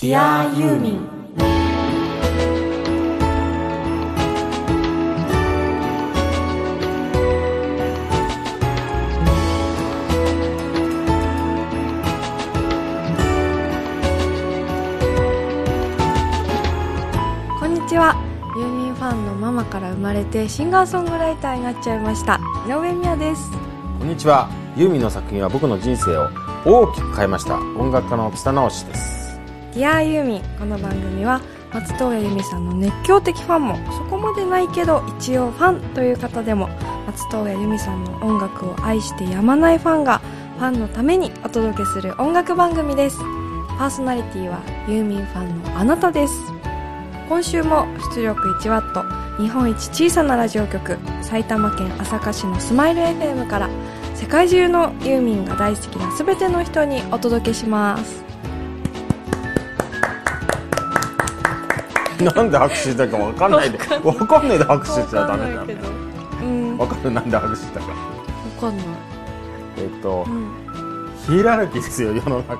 Dear ユーミンこんにちは。ユーミンファンのママから生まれてシンガーソングライターになっちゃいました。井上美也です。こんにちは。ユーミンの作品は僕の人生を大きく変えました。音楽家の津田直しです Dear ユーミン。この番組は松任谷由実さんの熱狂的ファンもそこまでないけど一応ファンという方でも松任谷由実さんの音楽を愛してやまないファンがファンのためにお届けする音楽番組です。パーソナリティはユーミンファンのあなたです。今週も出力 1W 日本一小さなラジオ局埼玉県朝霞市のスマイル FM から世界中のユーミンが大好きな全ての人にお届けします。なんで拍手したか分かんないで。分かんない。で拍手しちゃダメなんだようん。分かるなんで拍手したか。わかんない。えっとうん。ヒエラルキーですよ世の中。う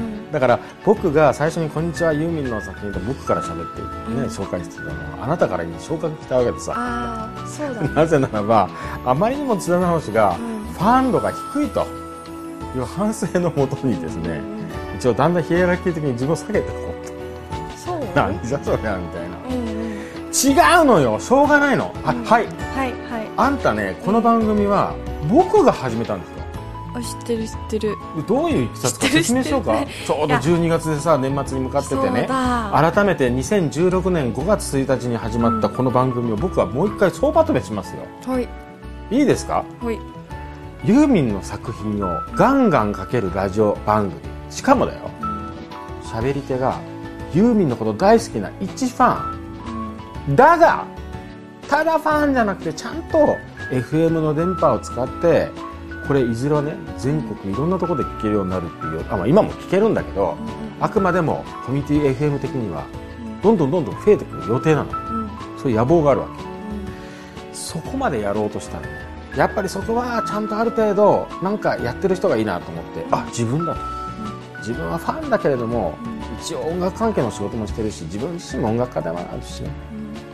ん。だから僕が最初に「こんにちはユーミンの作品」と僕から喋ってね、うん。紹介してたのはあなたからに昇格したわけでさ。ああ、そうだね。なぜならばあまりにも津田直しがうん。ファン度が低いという反省のもとにですね一応だんだんヒエラルキー的に自分を下げていこうとそう。なんじゃそりゃみたいな。うんうん。違うのよ。しょうがないの、あうん。はい。はいはい。あんたねこの番組は僕が始めたんですよ。あ、知ってる知ってる。どういういきさつか説明しようか。ちょうどいや。12月でさ年末に向かっててね。だ。改めて2016年5月1日に始まったこの番組を僕はもう一回総まとめしますよ。ほい。いいですか？ほい。ユーミンの作品をガンガンかけるラジオ番組。しかもだよ。喋り手がユーミンのこと大好きな一ファン。だがただファンじゃなくてちゃんと FM の電波を使ってこれいずれはね全国いろんなところで聞けるようになるっていうあ、まあ、今も聞けるんだけどあくまでもコミュニティ FM 的にはどんどんどんどん増えてくる予定なの。そういう野望があるわけ。そこまでやろうとしたのね。やっぱりそこはちゃんとある程度なんかやってる人がいいなと思ってあ自分だと。自分はファンだけれども一応音楽関係の仕事もしてるし自分自身も音楽家でもあるし。ね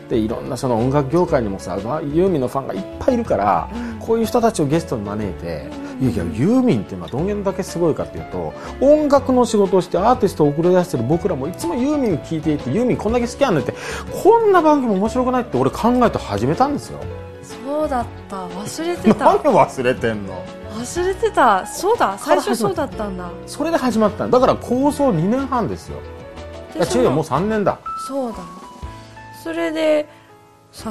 でいろんなその音楽業界にもさまあユーミンのファンがいっぱいいるからこういう人たちをゲストに招いていやいやユーミンってのはどんげんだけすごいかっていうと音楽の仕事をしてアーティストを送り出してる僕らもいつもユーミン聴いていてユーミンこんだけ好きやねんってこんな番組面白くないって俺考えて始めたんですよ。そうだった。忘れて何た。忘れてんの？忘れてた。そうだ。最初そうだったんだ。それで始まったんだから構想2年半ですよいやで違うよもうそ3年だのそうだ。それで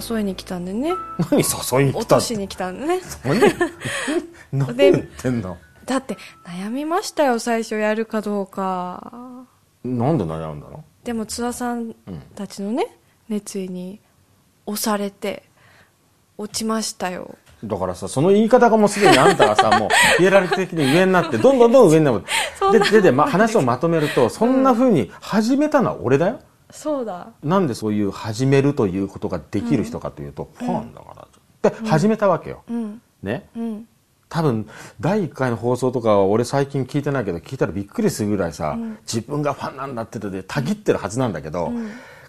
誘いに来たんでね。何誘いに来落たとしに来たんでね。何？何言ってんの？だって悩みましたよ最初やるかどうかなんで悩んだの？でも津田さんたちのね熱意に押されて落ちましたよだからさ、その言い方がもうすでにあんたがさ、もう、ヒエラルキー的に上になって、どんどんどん上になる。で、なで、で、ま、話をまとめると、そんな風に始めたのは俺だよ。そうだ。なんでそういう始めるということができる人かというと、ファンだから。で、始めたわけよ。うん。ね？うん。多分、第1回の放送とかは俺最近聞いてないけど、聞いたらびっくりするぐらいさ、自分がファンなんだって言ってて、たぎってるはずなんだけど、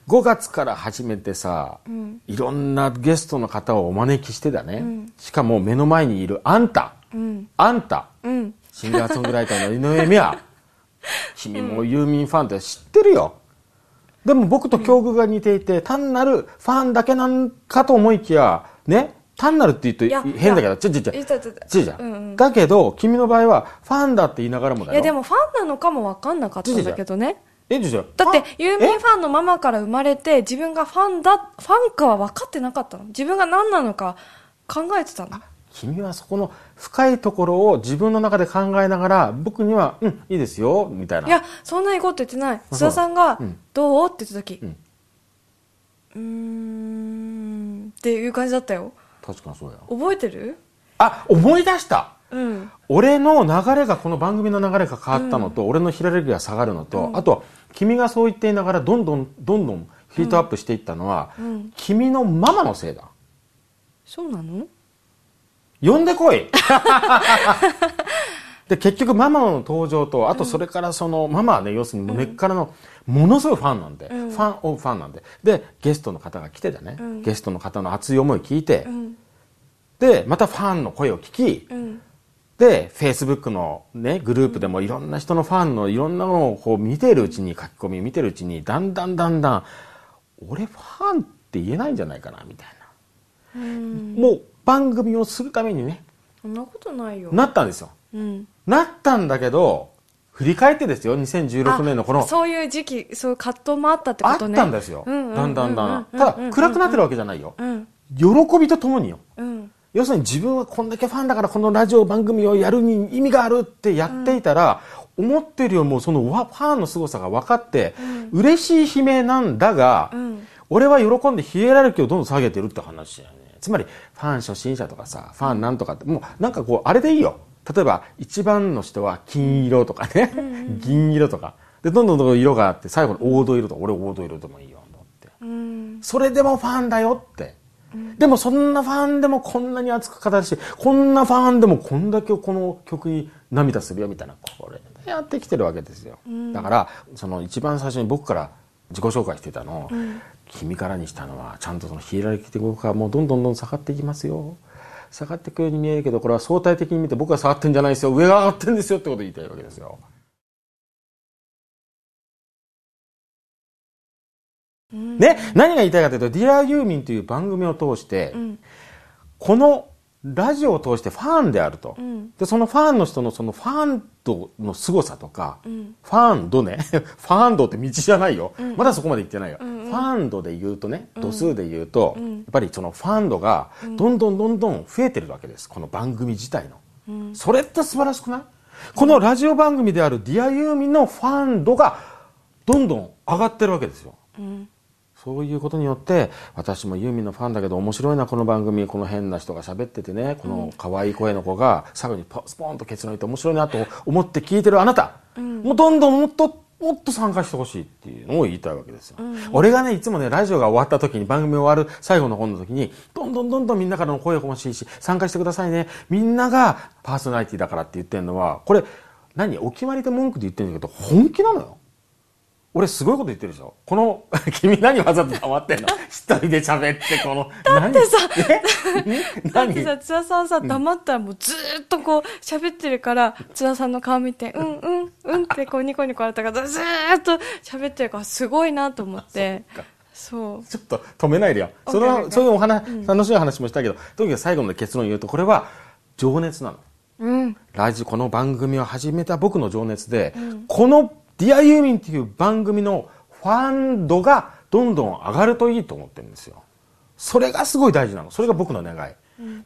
5月から始めてさ、ん。いろんなゲストの方をお招きしてだね。しかも目の前にいるあんた、うん。あんた、うん。シンガーソングライターの井上美也、君もユーミンファンって知ってるよ。でも僕と境遇が似ていて、単なるファンだけなんかと思いきや、ね、単なるって言うと変だけど、ちょちょちょ、言った言った。違うじゃん,、うんうん。だけど、君の場合は、ファンだって言いながらもだよ。いやでもファンなのかも分かんなかったんだけどねえ、じゃあ。だってファンユーミンファンのママから生まれて自分がファンだファンかは分かってなかったの？自分が何なのか考えてたの？君はそこの深いところを自分の中で考えながら、僕には、うん、いいですよ、みたいな。いやそんなにこと言ってない。そう津田さんがうん「どう?」って言った時。うん。うーん。っていう感じだったよ。確かにそうや。覚えてる？あ、思い出したうん。俺の流れがこの番組の流れが変わったのと、俺のヒラレギが下がるのと、あと君がそう言っていながらどんどんどんどんヒートアップしていったのは、うん。君のママのせいだ。そうなの？呼んでこい。で結局ママの登場とあとそれからその、ママはね要するに根っからのものすごいファンなんで、うん。ファンオブファンなんで。でゲストの方が来てたね、うん。ゲストの方の熱い思い聞いて、うん。でまたファンの声を聞き、うんで、フェイスブックのね、グループでもいろんな人のファンのいろんなのをこう見てるうちに、書き込み見てるうちに、だんだんだんだん、俺ファンって言えないんじゃないかな、みたいうんな。もう番組をするためにね、そんなことないよなったんですよ。うんなったんだけど、振り返ってですよ、2016年のこの、あそういう時期そういう葛藤もあったってあっことねたんですよ。だんだんだんだん。うんただ、暗くなってるわけじゃないよ。うん喜びとともによ。うん要するに自分はこんだけファンだからこのラジオ番組をやるに意味があるってやっていたら、思ってるよりもそのわファンの凄さが分かって、嬉しい悲鳴なんだが、うん俺は喜んでヒエラルキーをどんどん下げてるって話だよね。つまり、ファン初心者とかさ、ファンなんとかって、もうなんかこう、あれでいいよ。例えば、一番の人は金色とかね、銀色とか。で、どんどんどんどん色があって、最後に黄土色とか、俺黄土色でもいいよ、と思って。うんそれでもファンだよって。でもそんなファンでもこんなに熱く語るし、こんなファンでもこんだけこの曲に涙するよみたいな、これでやってきてるわけですよ。だから、その一番最初に僕から自己紹介してたのを、君からにしたのは、ちゃんとそのヒエラルキー的僕がもうどんどんどん下がっていきますよ。下がっていくように見えるけど、これは相対的に見て僕が下がってんじゃないですよ。上が上がってんですよってことを言いたいわけですよ。ね、何が言いたいかというと、 Dear Yuming という番組を通して、うんこのラジオを通してファンであると。うんで、そのファンの人のそのファン度の凄さとか、うんファン度ね、ファン度って道じゃないよ。んまだそこまで言ってないよ。んうんファン度で言うとね、度数で言うと、うんやっぱりそのファン度がどんどんどんどん増えてるわけです。この番組自体の。うんそれって素晴らしくない？このラジオ番組である Dear Yuming のファン度がどんどん上がってるわけですよ。うんそういうことによって、私もユーミンのファンだけど面白いな、この番組、この変な人が喋っててね、この可愛い声の子が最後にポスポンとケツ抜いて面白いなと思って聞いてるあなた、もうどんどんもっと、もっと参加してほしいっていうのを言いたいわけですよ。俺がね、いつもね、ラジオが終わった時に、番組終わる最後の本の時に、どんどんどんどんみんなからの声が欲しいし、参加してくださいね。みんながパーソナリティだからって言ってるのは、これ、何？お決まりで文句で言ってるんだけど、本気なのよ。俺すごいこと言ってるでしょ。この、君何わざと黙ってんの？一人で喋って、この、だってさえ？だって何さ津田さんさ黙ったらもうずーっとこう喋ってるから津田さんの顔見てうんうんうんってこうニコニコ笑ったからずーっと喋ってるからすごいなと思って。そう。ちょっと止めないでよ。その、そういうお話、楽しい話もしたけど、とにかく最後の結論言うと、これは情熱なの。うん。ラジオ、この番組を始めた僕の情熱で、このディアユーミンっていう番組のファン度がどんどん上がるといいと思ってるんですよ。それがすごい大事なの。それが僕の願い。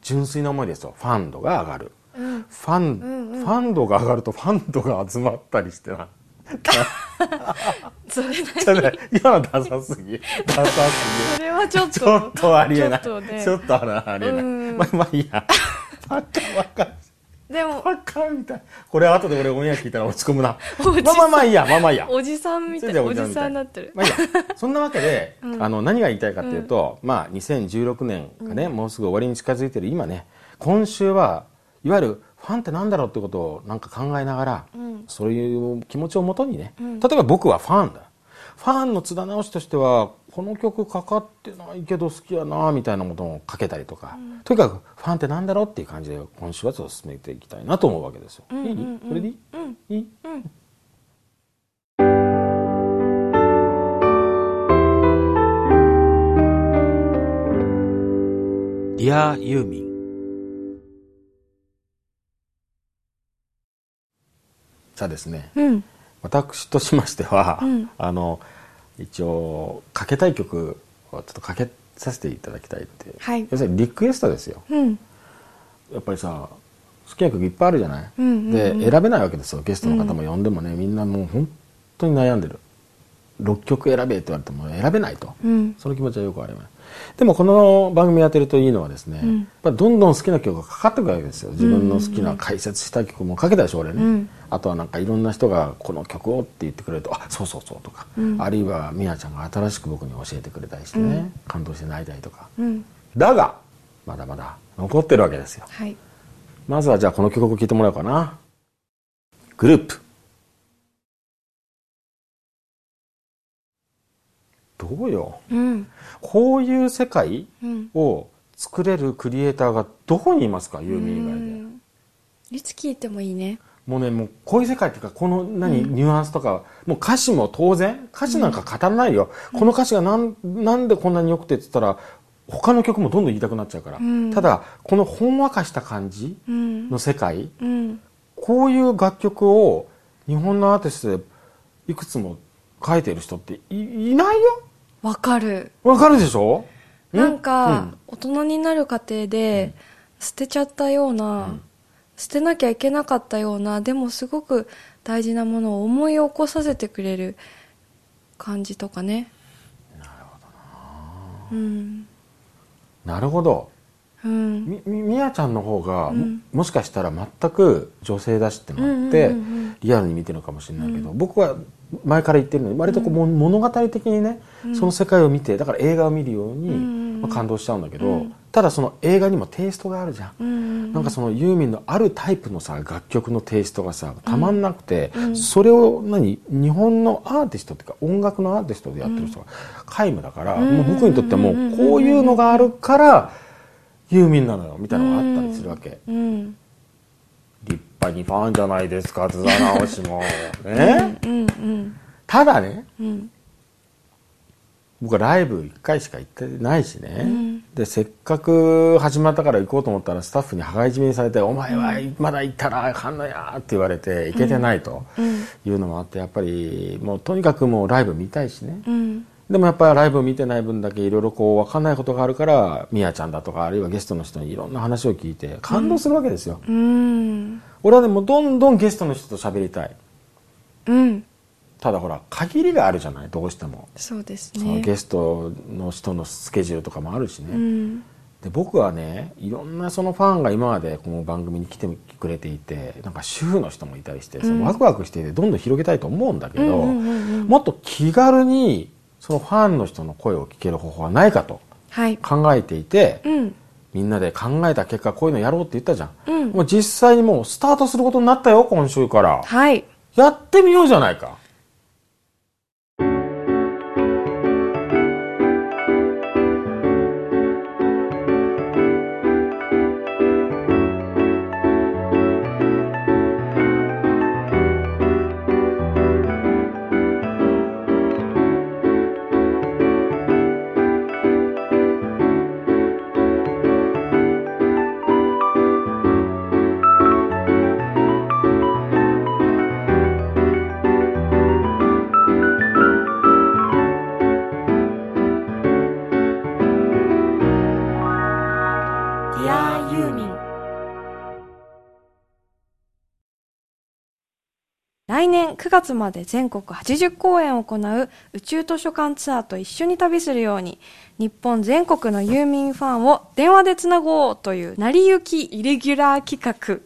純粋な思いですよ。ファン度が上がる。ファン、ファン度が上がるとファン度が集まったりしてな。それ今のダサすぎ。ダサすぎ。それはちょっとちょっとありえない。ちょっとねあらありえない。うんまあ、まあいいや。バカバカ。でもバカみたい。これ後で俺オンエア聞いたら落ち込むな。まあまあまあいいや。まあまあいいや。おじさんみたいおじさんになってるまあいいや。そんなわけで、あの、何が言いたいかっていうと、まあ、2016年がね、もうすぐ終わりに近づいてる今ね、今週は、いわゆるファンってなんだろうってことをなんか考えながら、そういう気持ちをもとにね、例えば僕はファンだ。ファンの津田直しとしては、この曲かかってないけど好きやなみたいなことをかけたりとか、とにかくファンってなんだろうっていう感じで今週はちょっと進めていきたいなと思うわけですよ。いい？これでいい、いい？ディアユーミンさあですね、うん。私としましては、うん。あの一応かけたい曲をちょっとかけさせていただきたいって、はい。要するにリクエストですよ。うん。やっぱりさ好きな曲いっぱいあるじゃない、うんうんうん。で選べないわけですよ。ゲストの方も呼んでもね、みんなもう本当に悩んでる6曲選べって言われても選べないと、うん。その気持ちはよくありますでもこの番組やってるといいのはですね、ん。やっぱりどんどん好きな曲がかかってくるわけですよ。自分の好きな解説した曲もかけたでしょ俺ね、うん。あとはなんかいろんな人がこの曲をって言ってくれるとあそうそうそうとか、あるいはみやちゃんが新しく僕に教えてくれたりしてね、感動して泣いたりとか。うん。だがまだまだ残ってるわけですよ。はい。まずはじゃあこの曲を聴いてもらおうかな。グループどうよ。うん。こういう世界うん。を作れるクリエイターがどこにいますかユーミン以外で。うんいつ聞いてもいいね。もうねもうこういう世界っていうかこの何、ニュアンスとかもう歌詞も当然歌詞なんか語らないよ、この歌詞がなんなんでこんなに良くてって言ったら他の曲もどんどん言いたくなっちゃうから、うん。ただこのほんわかした感じうん。の世界うん。こういう楽曲を日本のアーティストでいくつも書いてる人っていいないよわかる。わかるでしょ？なんか、うん。大人になる過程で捨てちゃったような、捨てなきゃいけなかったようなでもすごく大事なものを思い起こさせてくれる感じとかね。なるほどな。うん。なるほどうん。みみみやちゃんの方が、うん。ももしかしたら全く女性だしってのあって、うんうんうん。うんリアルに見てるのかもしれないけど、僕は前から言ってるのに割とこう、も物語的にね、その世界を見てだから映画を見るように、うんうんうん。まあ、感動しちゃうんだけど、うん。ただその映画にもテイストがあるじゃん、うんなんかそのユーミンのあるタイプのさ楽曲のテイストがさたまんなくて、うん。それを何日本のアーティストっていうか音楽のアーティストでやってる人が皆無だから、うん。もう僕にとってはもうこういうのがあるからユーミンなのよみたいなのがあったりするわけ、うん立派にファンじゃないですか津田直しも。ね、うんうん。ただねうん。僕はライブ1回しか行ってないしね、うん。でせっかく始まったから行こうと思ったらスタッフに羽交い締めにされて「お前はまだ行ったらあかんのや」って言われて行けてないとうん。いうのもあってやっぱりもうとにかくもうライブ見たいしね。うんでもやっぱりライブを見てない分だけいろいろこう分かんないことがあるからみやちゃんだとかあるいはゲストの人にいろんな話を聞いて感動するわけですよ、うん。俺はでもどんどんゲストの人と喋りたい。うん。ただほら限りがあるじゃない？どうしても、そうですそのねゲストの人のスケジュールとかもあるしね、うん。で僕はねいろんなそのファンが今までこの番組に来てくれていてなんか主婦の人もいたりして、そのワクワクしていてどんどん広げたいと思うんだけど、もっと気軽にそのファンの人の声を聞ける方法はないかとはい。考えていて、うん。みんなで考えた結果こういうのやろうって言ったじゃん、うん。もう実際にもうスタートすることになったよ今週から。はい。やってみようじゃないか来年9月まで全国80公演を行う宇宙図書館ツアーと一緒に旅するように日本全国のユーミンファンを電話でつなごうという成り行きイレギュラー企画。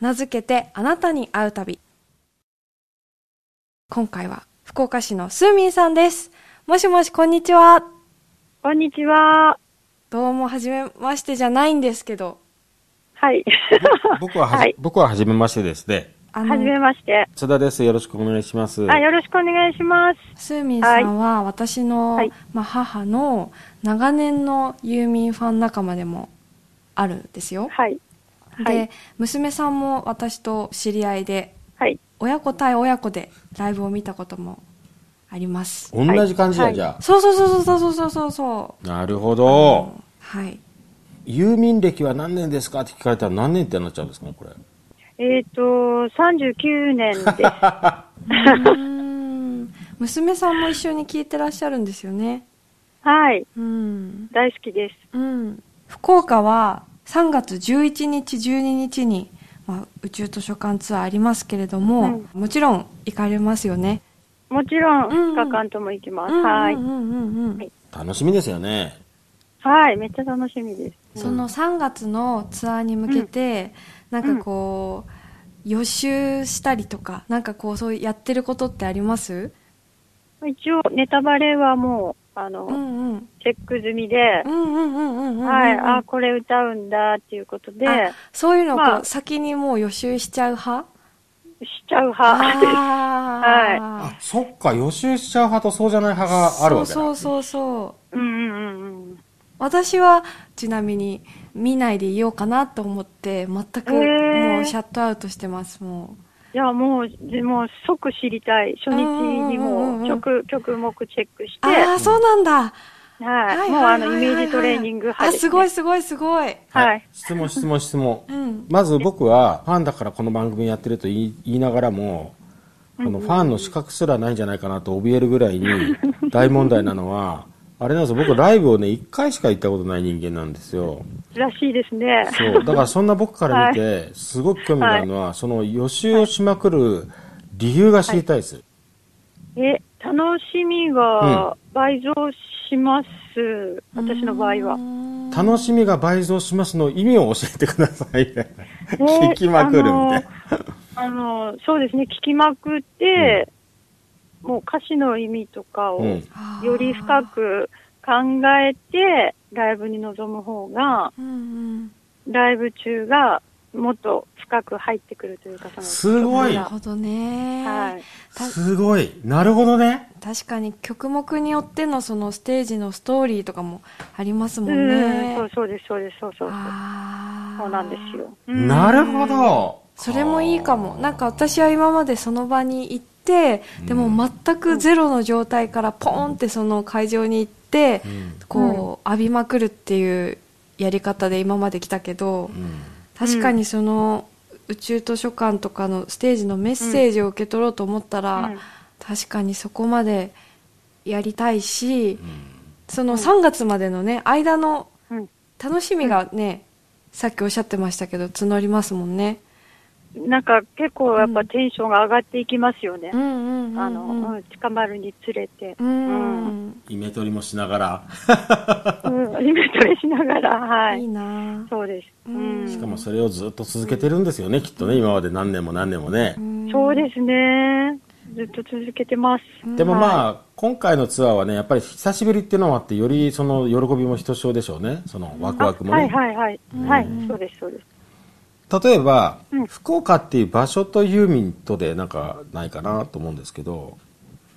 名付けてあなたに会う旅。今回は福岡市のスーミンさんです。もしもしこんにちは。こんにちは。どうもはじめましてじゃないんですけど。はい。僕ははじ、はい。僕は初めましてですね。あはじめまして。津田です。よろしくお願いします。あ、よろしくお願いします。スーミンさんは、私の、はい、まあ、母の長年のユーミンファン仲間でもあるんですよ。はい。で、はい、娘さんも私と知り合いで、はい、親子対親子でライブを見たこともあります。同じ感じだ、はい、じゃあ。そうそうそうそうそうそうそうなるほど。はい。ユーミン歴は何年ですかって聞かれたら何年ってなっちゃうんですかこれ。えっ、と、39年です。うーん娘さんも一緒に聞いてらっしゃるんですよね。はい。うん。大好きです。うん、福岡は3月11日12日に、まあ、宇宙図書館ツアーありますけれども、もちろん行かれますよねもちろん、うん2日間とも行きます。うんはい楽しみですよねはい。めっちゃ楽しみです。その3月のツアーに向けて、なんかこう予習したりとかなんかこうそういうやってることってあります？一応、ネタバレはもう、あの、うんうんチェック済みで、うんうんうんうんうんうんはい。あ、これ歌うんだっていうことで、あそういうのをこう、まあ先にもう予習しちゃう派？ちゃう派です。ああ、そっか、予習しちゃう派とそうじゃない派があるわけだ。そうそうそうそう。うんうんうんうん。私はちなみに見ないでいようかなと思って全くもうシャットアウトしてますもいや、もう、でも即知りたい。初日にうんう曲、曲目チェックして、うああそうなんだはい。もうあの、イメージトレーニング派あです、ね。すごいすごいすごいはい。質問、質問、質問。うんまず僕はファンだからこの番組やってると言い言いながらも、このファンの資格すらないんじゃないかなと怯えるぐらいに大問題なのは、あれなんですよ、僕ライブをね、1回しか行ったことない人間なんですよ。らしいですね。そう。だからそんな僕から見て、すごく興味があるのは、その予習をしまくる理由が知りたいです。え、楽しみが倍増します。私の場合は。楽しみが倍増しますの意味を教えてください。え聞きまくるみたいな。あの、そうですね、聞きまくって、もう歌詞の意味とかをうんより深く考えて、ライブに臨む方が、ライブ中がもっと深く入ってくるというか、そのすごいなるほどね、はい。たすごい。なるほどね。確かに曲目によってのそのステージのストーリーとかもありますもんうん、ねそうそうです、そうです、そうそうそう。そうなんですよ。うんなるほど。それもいいかもなんか私は今までその場に行ってでも全くゼロの状態からポーンってその会場に行ってうん。こう浴びまくるっていうやり方で今まで来たけどうん。確かにその宇宙図書館とかのステージのメッセージを受け取ろうと思ったらうん。確かにそこまでやりたいしその3月までのね間のうん。楽しみがねさっきおっしゃってましたけど募りますもんね。なんか結構やっぱテンションが上がっていきますよねあの、うん、近まるにつれて。ううんん、イメトリもしながら。うん、イメトレしながら、はいいい。なそうです。うん。しかもそれをずっと続けてるんですよね、きっとね、今まで何年も何年もね。そうですね。ずっと続けてます。でもまあ、今回のツアーはね、やっぱり久しぶりっていうのもあって、よりその喜びもひとしおでしょうね、そのワクワクもはいね。はいはい。はい、そうです、そうです。例えばうん、福岡っていう場所とユーミンとでなんかないかなと思うんですけど、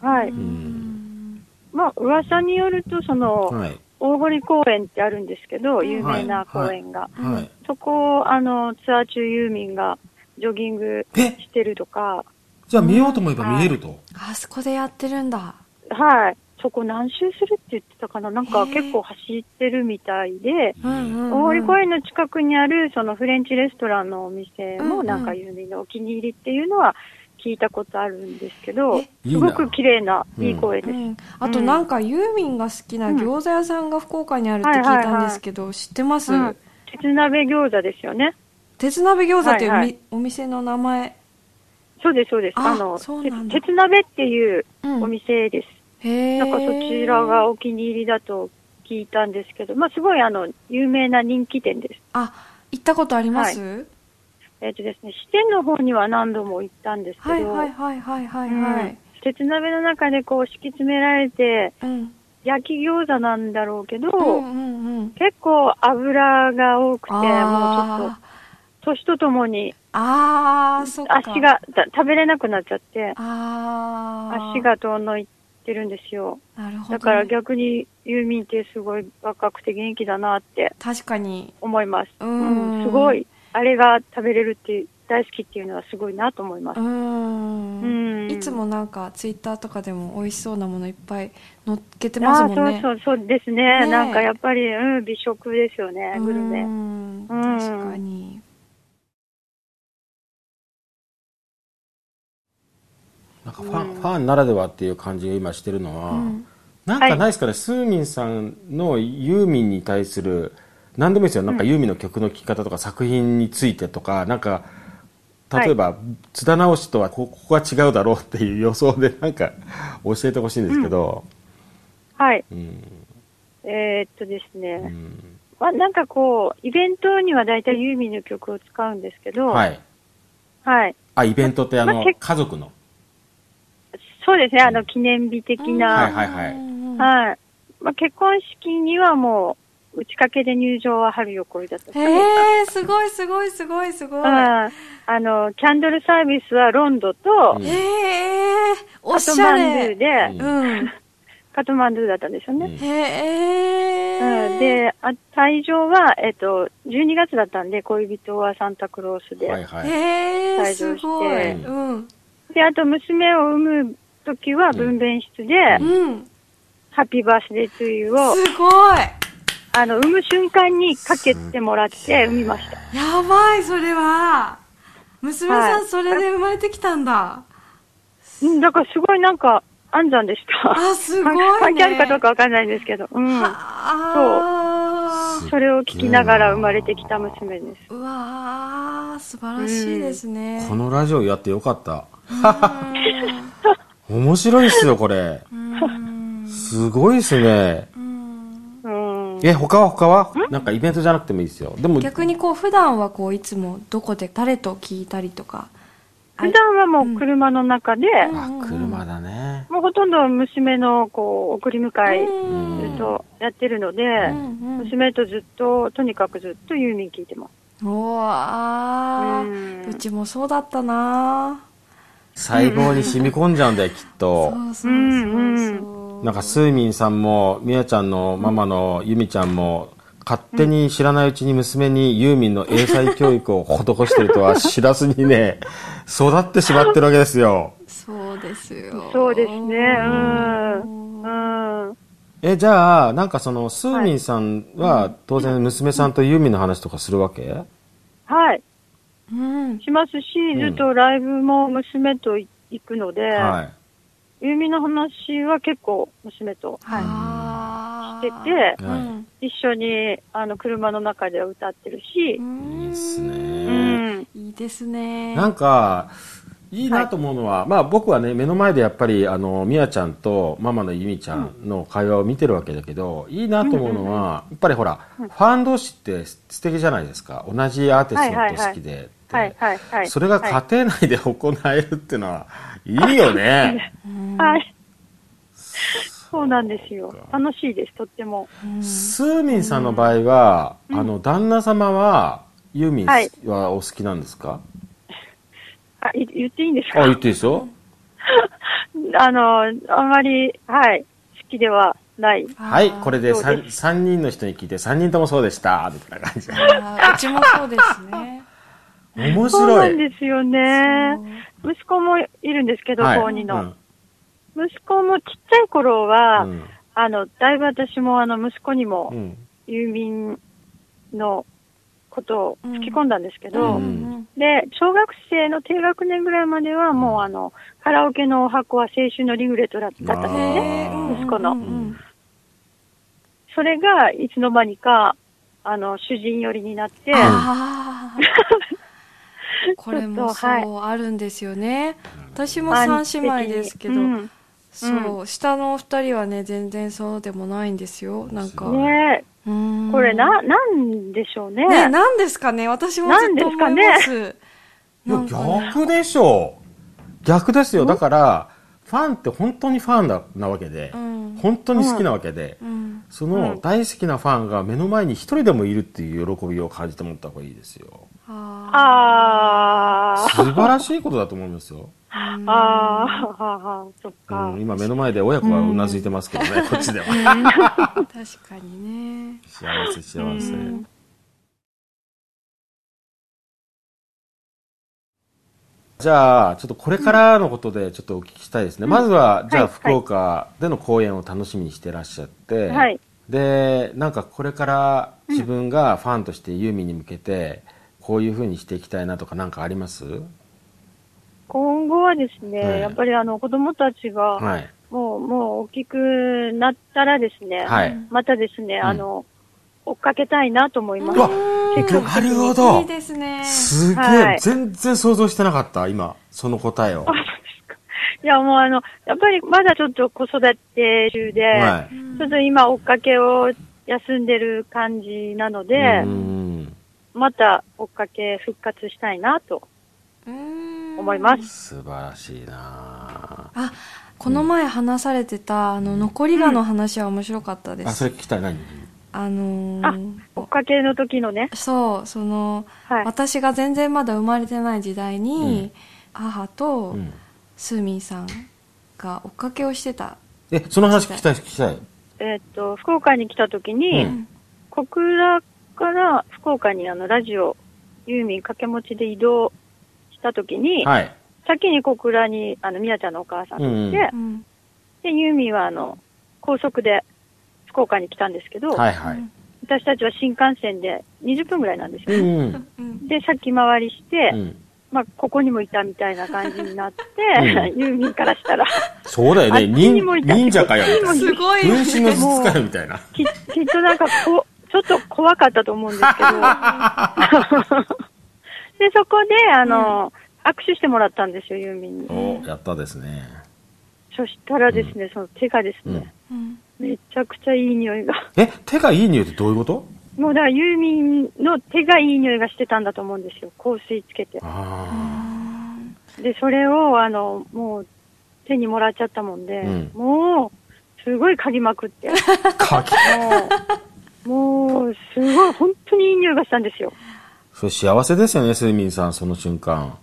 はい。うん。まあ、噂によると、その、はい。大堀公園ってあるんですけど、有名な公園が。はい。そこを、あの、ツアー中ユーミンがジョギングえ？してるとか、じゃあ見ようと思えば見えると。あそこでやってるんだはい。そこ何周するって言ってたかな？なんか結構走ってるみたいで、うんうん、大堀公園の近くにあるそのフレンチレストランのお店うんうん。もなんかユーミンのお気に入りっていうのは聞いたことあるんですけど、え？すごく綺麗な、いい公園です。うん、あとなんかユーミンが好きな餃子屋さんが福岡にあるって聞いたんですけど、知ってます、うん。鉄鍋餃子ですよね。鉄鍋餃子っていうお,、はいはい。お店の名前？そうです、そうです。ああの、鉄鉄鍋っていううん。お店です。へえなんかそちらがお気に入りだと聞いたんですけど、まあすごいあの、有名な人気店です。あ行ったことあります、えっ、とですね、支店の方には何度も行ったんですけど、はい、はいはいはいはいはい、うん。鉄鍋の中でこう敷き詰められて、うん。焼き餃子なんだろうけど、うんうんうん。結構油が多くて、もうちょっあと、年とともにーあーそっか。足がだ食べれなくなっちゃって、あー。足が遠のいてるんですよ。なるほど、ね、だから逆にユーミンってすごい若くて元気だなって確かに思います。うんうんすごい、あれが食べれるって大好きっていうのはすごいなと思いますう。んうんいつもなんかツイッターとかでも美味しそうなものいっぱい載っけてますあもんねあそうそうそうですねねえなんかやっぱり、うん、美食ですよね、グルメ。うんうん確かになんかファン、ファンならではっていう感じが今してるのは、うん。なんかないですかね、スーミンさんのユーミンに対する、何でもいいですよ、なんかユーミンの曲の聴き方とか作品についてとか、なんか、例えば、津田直しとはこここが違うだろうっていう予想で なんか教えてほしいんですけど、はい。うん。えーっとですうね、ん。まあ、なんかこう、イベントには大体ユーミンの曲を使うんですけど、はい。はい。あ、イベントってあの、まあ結家族の？そうですね、あの、記念日的な、はいはいはい。うんはい。まあ、結婚式にはも打ち掛けで入場は春よ来いだった。へえ、すごいすごいすごいすごい。ああの、キャンドルサービスはロンドと、うんへえ、おカしゃトマンドゥれ。で、うん。カトマンドゥだったんですよね。うんへえ。うん、で、あ退場は、えっと、12月だったんで、恋人はサンタクロースで。はいはい。へえ、退場してすごい。うん。で、あと娘を産む時は分娩室で、うん。ハッピーバースデートゥーユーを、すごい。あの、産む瞬間にかけてもらって産みました。やばい、それは。娘さん、はいそれで生まれてきたんだ。うん、だからすごいなんか、安産でした。あ、すごいね。関係あるかどうかわかんないんですけど。うん。あそうそれを聞きながら生まれてきた娘です。ーうわー、素晴らしいですね。このラジオやってよかった。面白いっすよ、これ。うんすごいっすね。うんうん。え、他は他は？なんかイベントじゃなくてもいいですよ。でも、逆にこう、普段はこう、いつもどこで誰と聞いたりとか。普段はもう車の中で、あ、車だね。もうほとんど娘のこう、送り迎えうんずっとやってるので、うんうん娘とずっと、とにかくずっとユーミン聞いてます。うわーうんうちもそうだったな細胞に染み込んじゃうんだよ、きっそと。うそうそうそう。なんか、スーミンさんも、みやちゃんのママのユミちゃんも、勝手に知らないうちに娘にユーミンの英才教育を施してるとは知らずにね、育ってしまってるわけですよ。そうですよ。そうですね、うん。うん。え、じゃあ、なんかその、スーミンさんは、当然娘さんとユーミンの話とかするわけ？はい。うん。しますし、ずっとライブも娘と行くので、はい。ユーミンの話は結構娘とはしてて。一緒にあの車の中で歌ってるし、いいっすうね。ん。いいですね。なんか、いいなと思うのは、まあ僕はね、目の前でやっぱり、あの、みやちゃんとママのゆみちゃんの会話を見てるわけだけど、いいなと思うのは、やっぱりほら、ファン同士って素敵じゃないですか。同じアーティストのこと好きでって。はいはいはい。それがはい家庭内で行えるっていうのは、いいよね。はい。そうなんですよ。楽しいです、とっても。スーミンさんの場合は、あの、旦那様は、ユーミンはいはお好きなんですか、あ、い言っていいんですあ、か言っていいですよ。あの、あまり、はい、好きではない。はい、これでそうで 3, 三人の人に聞いて、3人ともそうでした、みたいな感じうちもそうですね。面そうな白い。んですよね。息子もいるんですけど、はい高2の。息子もちっちゃい頃は、うんあの、だいぶ私もあの、息子にもう、んユーミンのことを吹き込んだんですけど、うん。で、小学生の低学年ぐらいまではもうあの、カラオケのお箱は青春のリグレットだったんですあね。ー。息子の。うん。うん。それがいつの間にか、あの、主人寄りになって、あー。これもそう、はいあるんですよね。私も三姉妹ですけど、うん。そう、下のお二人はね、全然そうでもないんですよ。なんか。ねこれな、なんでしょうね。ね、なんですかね私もずっと思います。いやなんかね逆でしょ逆ですよ。だから、ファンって本当にファンだなわけで、うん本当に好きなわけで、うん。その大好きなファンが目の前に一人でもいるっていう喜びを感じてもらった方がいいですよ。ああー、素晴らしいことだと思いますよ。ーあー、ははそっうか。ん、今目の前で親子がうなずいてますけどね、こっちでは。確かにね。幸せ幸せ。うんじゃあ、ちょっとこれからのことでちょっとお聞きしたいですね。まずは、じゃあはい福岡での公演を楽しみにしてらっしゃって、はい。で、なんかこれから自分がファンとしてユーミンに向けて、こういう風にしていきたいなとかなんかあります？今後はですね、はいやっぱりあの、子供たちが、はい。もう、もう大きくなったらですね、はい。またですね、あの、追っかけたいなと思います。なるほどいいですね。すげえ、はい全然想像してなかった、今、その答えを。いや、もうあの、やっぱりまだちょっと子育て中で、はい。ちょっと今追っかけを休んでる感じなのでう、んまた追っかけ復活したいなとうん。思います。素晴らしいな。あ、この前話されてた、あの、残りがの話は面白かったであ、す。それ聞きたい、何？あのー追っかけの時のね。そうその、はい。私が全然まだ生まれてない時代に、母とうん。スーミンさんが追っかけをしてた、えその話聞きたい聞きたい。えっと、福岡に来た時に、うん。小倉から福岡にあの、ラジオ、ユーミン掛け持ちで移動した時に、はい。先に小倉に、あの、みやちゃんのお母さんと来て、うんで、ユーミンはあの、高速で福岡に来たんですけど、はいはい。私たちは新幹線で20分ぐらいなんですうよね。んうん。で、先回りして、うん。まあ、ここにもいたみたいな感じになって、うん。ユーミンからしたら、そうだよね。忍忍者かよ。すごい。分身の術かよみたいな。ききっとなんかこう、ちょっと怖かったと思うんですけど、で、そこで、あの、握手してもらったんですよ、ユーミンに。おやったですね。そしたらですね、その手がですね、うん。めちゃくちゃいい匂いが。え手がいい匂いってどういうこと？もうだからユーミンの手がいい匂いがしてたんだと思うんですよ、香水つけて。あで、それを、あの、もう手にもらっちゃったもんで、うん。もう、すごい嗅ぎまくって。あかきもう、もう、すごい、本当にいい匂いがしたんですよ。それ幸せですよねスーミンさんその瞬間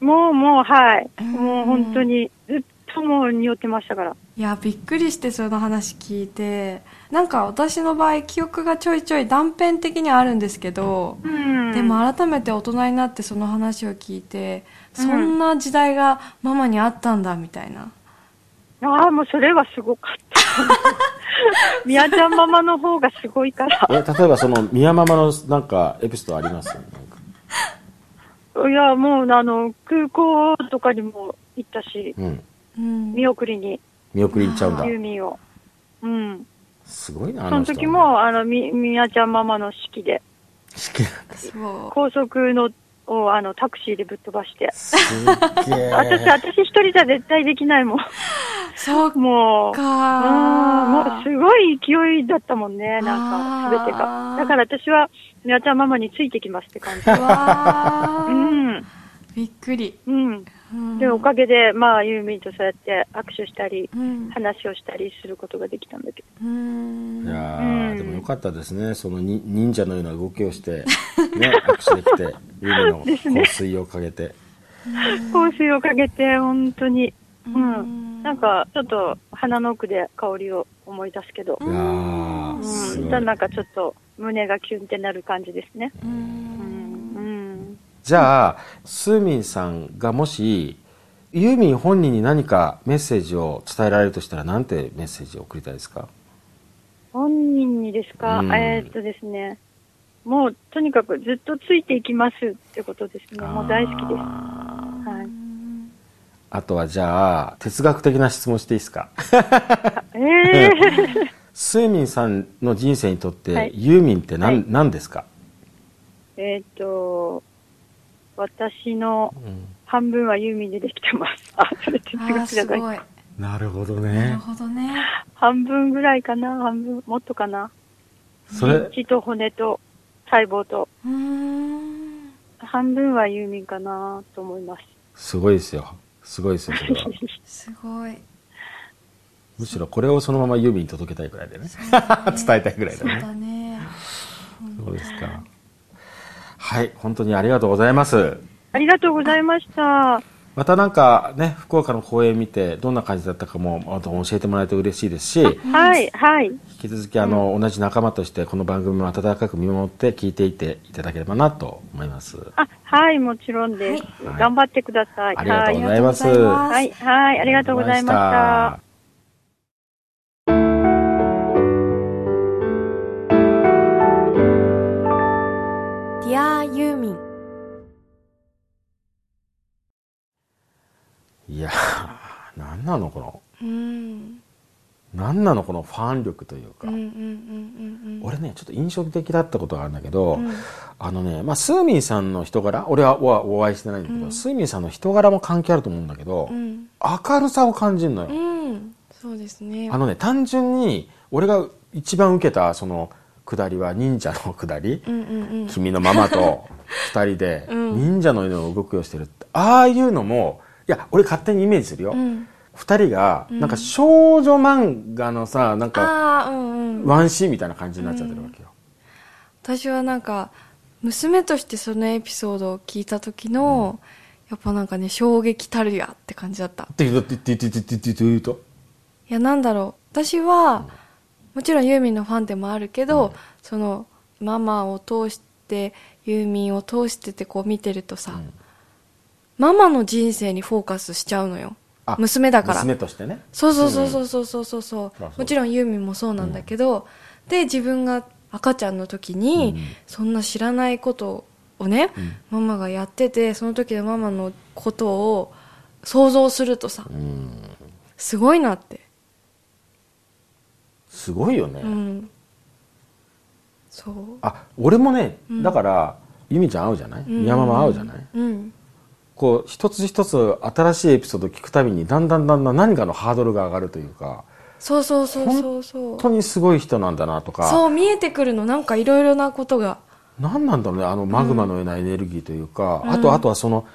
もう、もう、はい。うんもう本当に、ずっともう匂ってましたから。いやびっくりしてその話聞いてなんか私の場合記憶がちょいちょい断片的にはあるんですけど、うん。でも改めて大人になってその話を聞いて、そんな時代がママにあったんだみたいなああ、もうそれはすごかった。みやちゃんママの方がすごいから。え例えばその宮ママのなんかエピソードあります？いや、もう、あの、空港とかにも行ったし、うんうん見送りに、見送りに行っちゃうんだユーミンを。うん。すごいなあその人時も、あの、み、みやちゃんママの式で、好きそう高速の、を、あの、タクシーでぶっ飛ばして。すっげえ 私、私一人じゃ絶対できないもん。そうもう、かうん。もうすごい勢いだったもんね、なんか、すべてあが。ーだから私は、みやちゃんママについてきますって感じ。うん。びっくり、うん。うん。で、おかげで、まあ、ユーミンとそうやって握手したり、うん。話をしたりすることができたんだけど。うん。いやうん。ーでもよかったですね。そのに忍者のような動きをしてね握手できてユーミンの香水をかけて。香水をかけて、本当に、ううんん。なんか、ちょっと鼻の奥で香りを思い出すけど、うん。ごいなんかちょっと胸がキュンってなる感じですね。ううんん。うん。じゃあスーミンさんがもしユーミン本人に何かメッセージを伝えられるとしたらなんてメッセージを送りたいですか？本人にですか、うんえーっとですね、もうとにかくずっとついていきますってことですね。もう大好きです。あとはじゃあ哲学的な質問していいですか？ええスーミンさんの人生にとって、はい。ユーミンって何,、はい。何ですか、えーっと、私のうん。半分はユーミンでできてます。あ、それ哲学じゃない。すごい。なるほどなるねほどね。半分ぐらいかな？半分、もっとかな？それ血と骨と細胞と、うーん。半分はユーミンかなと思います。すごいですよすごいですよそれは。すごい。むしろこれをそのままユーミンに届けたいぐらいでね。ね。伝えたいぐらいだそうね。そうですか。はい本当にありがとうございます。ありがとうございました。またなんかね福岡の公演見てどんな感じだったかも教えてもらえて嬉しいですしはい、はい。引き続きあの、同じ仲間としてこの番組も温かく見守って聞いていていただければなと思いますあ、はい、もちろんです。はい頑張ってください。ありがとうごはざいますありがとうございますはい、はい、ありがとうございました。Dear ユーミンいやー何なのこのうん。何なのこのファン力というか、俺ねちょっと印象的だったことがあるんだけど、うん。あのね、まあ、スーミンさんの人柄俺はおお会いしてないんだけど、うん。スーミンさんの人柄も関係あると思うんだけど、うん。明るさを感じるのよ、うん。そうですね。あのね単純に俺が一番受けたその下りは忍者の下り、君のママと二人で うん。忍者のような動きをしてるってああいうのもいや俺勝手にイメージするよ、うん。二人が、なんか少女漫画のさ、なんか、うんうん。ワンシーンみたいな感じになっちゃってるわけよ。私はなんか娘としてそのエピソードを聞いた時の、やっぱなんかね衝撃たるやって感じだった。って言うと、って言うと、って言うと、いやなんだろう。私は、もちろんユーミンのファンでもあるけど、そのママを通してユーミンを通しててこう見てるとさ、んママの人生にフォーカスしちゃうのよ。娘だから。娘としてね。そうそうそうそうそうそうそう、もちろんユーミンもそうなんだけど、うん、で自分が赤ちゃんの時に、そんな知らないことをね、うん、ママがやっててその時のママのことを想像するとさ、すごいなって。すごいよね、うん、そう。あ俺もね、だから由美ちゃん会うじゃない、うん、ママ会うじゃない、うん。こう、一つ一つ新しいエピソードを聞くたびに、だんだんだんだん何かのハードルが上がるというか、そうそうそうそう。そう本当にすごい人なんだなとか、そう見えてくるのなんかいろいろなことが。何なんだろうね、あのマグマのようなエネルギーというか、あと、あとはその、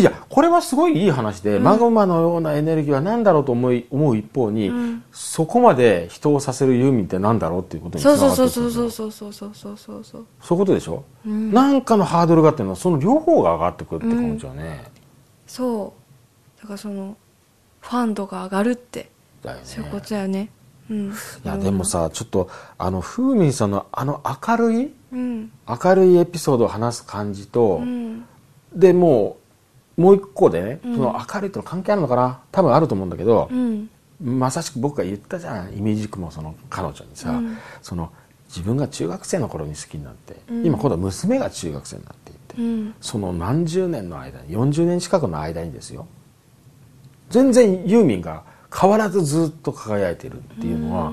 いやいや、これはすごいいい話で、マグマのようなエネルギーは何だろうと思い、思う一方に、ん。そこまで人をさせるユーミンって何だろうっていうことにつなそうがってそうそうそうそうそうそうそうそうそうそう。いうことでしょ、うん。なんかのハードルがあっていうのは、その両方が上がってくるって感じよね。そう。だからそのファン度が上がるって。だよね。そういうことだよね。うん。いや、でもさ、ちょっと、あの、ふうみんさんのあの明るい、うん。明るいエピソードを話す感じと、うん。で、もう、もう一個でね、うん。その明るいっての関係あるのかな？多分あると思うんだけど、うん。まさしく僕が言ったじゃんイメージクもその彼女にさ、うん。その自分が中学生の頃に好きになって、うん。今今度は娘が中学生になっていて、うん。その何十年の間に40年近くの間にですよ全然ユーミンが変わらずずっと輝いてるっていうのは、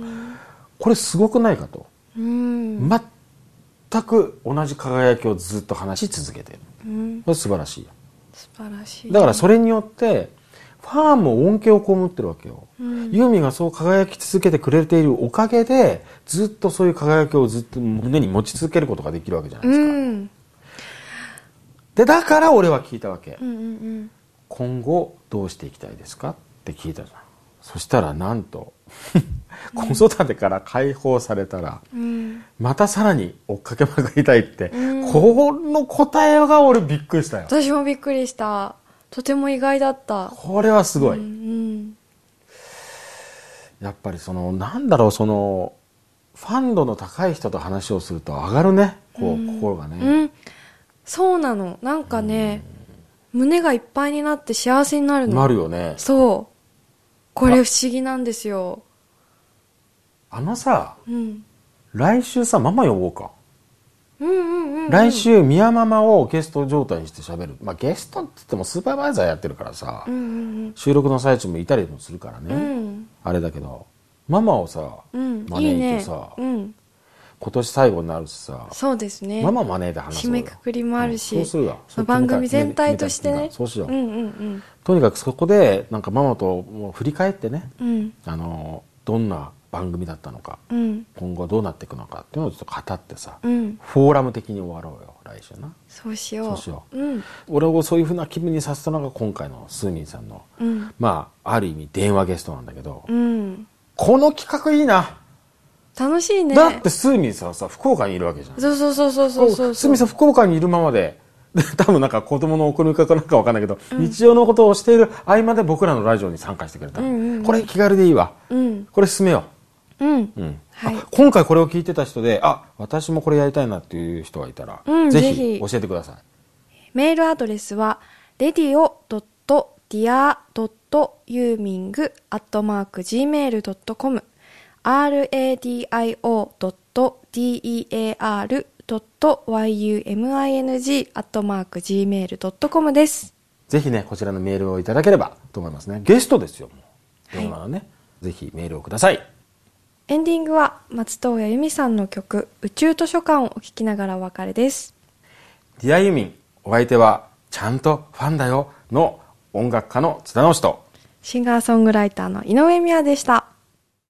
これすごくないかと。うん。全く同じ輝きをずっと話し続けてる。うん。これ素晴らしいよ素晴らしい。だからそれによってファンも恩恵を被ってるわけよ、うん。ユーミンがそう輝き続けてくれているおかげでずっとそういう輝きをずっと胸に持ち続けることができるわけじゃないですか、うん。でだから俺は聞いたわけ、うんうん今後どうしていきたいですか？って聞いたじゃん。そしたらなんと 子育てから解放されたら、うん。またさらに追っかけまくりたいって、うん。この答えが俺びっくりしたよ。私もびっくりした。とても意外だった。これはすごい、うんやっぱりそのなんだろうそのファン度の高い人と話をすると上がるね。こう、心がね、うん、うん、そうなの。なんかね胸がいっぱいになって幸せになるの。なるよね。そうこれ不思議なんですよ。あのさうん。来週さママ呼ぼうか、うんうんうんうん。来週宮ママをゲスト状態にして喋る。まあゲストって言ってもスーパーバイザーやってるからさ、うんうん収録の最中もいたりもするからね、うん。うんあれだけどママをさ、うん。招いていいね今年最後になるしさ。そうですね。ママ招いて話そうよ。締めくくりもあるし、うんそうするわ番組全体としてね。そうしよう、うんうんとにかくそこでなんかママともう振り返ってねうん。うんあのどんな番組だったのかうん。今後どうなっていくのかっていうのをちょっと語ってさ、うん。フォーラム的に終わろうよ来週な。そうしよう。そうしよう。ん。俺をそういうふうな気分にさせたのが今回のスーミンさんのうん。まあある意味電話ゲストなんだけど、うん。この企画いいな、楽しいね。だってスーミンさんはさ福岡にいるわけじゃん。そうそうそうそうそうそう。スーミンさん福岡にいるままで。で 多分なんか子供の送り迎えかなんかわかんないけど、日常のことをしている合間で僕らのラジオに参加してくれた、うんうんうん。これ気軽でいいわ。うん。これ進めよう。ん。う、うん。はい。あ今回これを聞いてた人であ私もこれやりたいなっていう人がいたら、ぜうんぜひひ。教えてください。メールアドレスは radio.dear.yuming.gmail.com radio.diar.yuming.gmail.com です。ぜひねこちらのメールをいただければと思いますねゲストですよもうはい電話はね、ぜひメールをくださいエンディングは松任谷由実さんの曲宇宙図書館をお聴きながらお別れです。ディアユミンお相手はちゃんとファンだよの音楽家の津田直人シンガーソングライターの井上美和でした。